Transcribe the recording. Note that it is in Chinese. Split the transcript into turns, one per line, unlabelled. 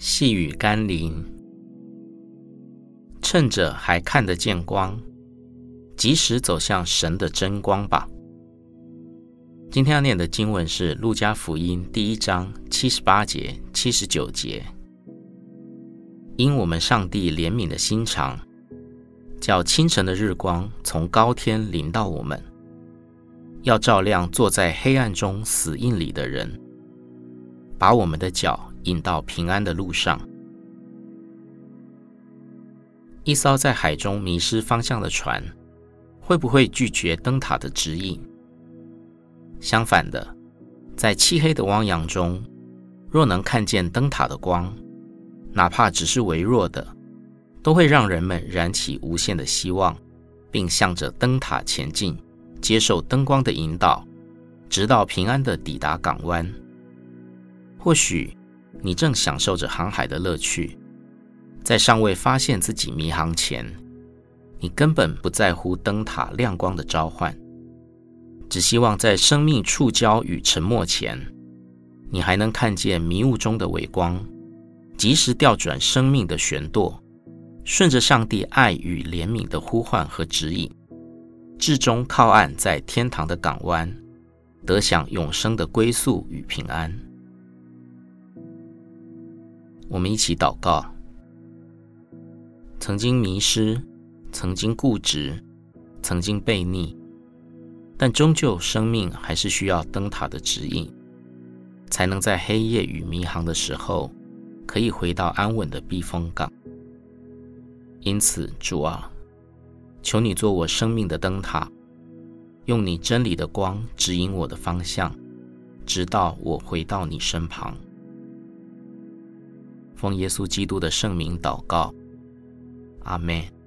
细雨甘霖，趁着还看得见光，及时走向神的真光吧。今天要念的经文是《路加福音》第一章七十八节、七十九节。因我们上帝怜悯的心肠，叫清晨的日光从高天临到我们，要照亮坐在黑暗中死荫里的人，把我们的脚引到平安的路上。一艘在海中迷失方向的船，会不会拒绝灯塔的指引？相反的，在漆黑的汪洋中，若能看见灯塔的光，哪怕只是微弱的，都会让人们燃起无限的希望，并向着灯塔前进，接受灯光的引导，直到平安的抵达港湾。或许你正享受着航海的乐趣，在尚未发现自己迷航前，你根本不在乎灯塔亮光的召唤。只希望在生命触礁与沉没前，你还能看见迷雾中的微光，及时调转生命的旋舵，顺着上帝爱与怜悯的呼唤和指引，至终靠岸在天堂的港湾，得享永生的归宿与平安。我们一起祷告：曾经迷失，曾经固执，曾经悖逆。但终究，生命还是需要灯塔的指引，才能在黑夜与迷航的时候，可以回到安稳的避风港。因此，主啊，求你做我生命的灯塔，用你真理的光指引我的方向，直到我回到你身旁。奉耶稣基督的圣名祷告，阿门。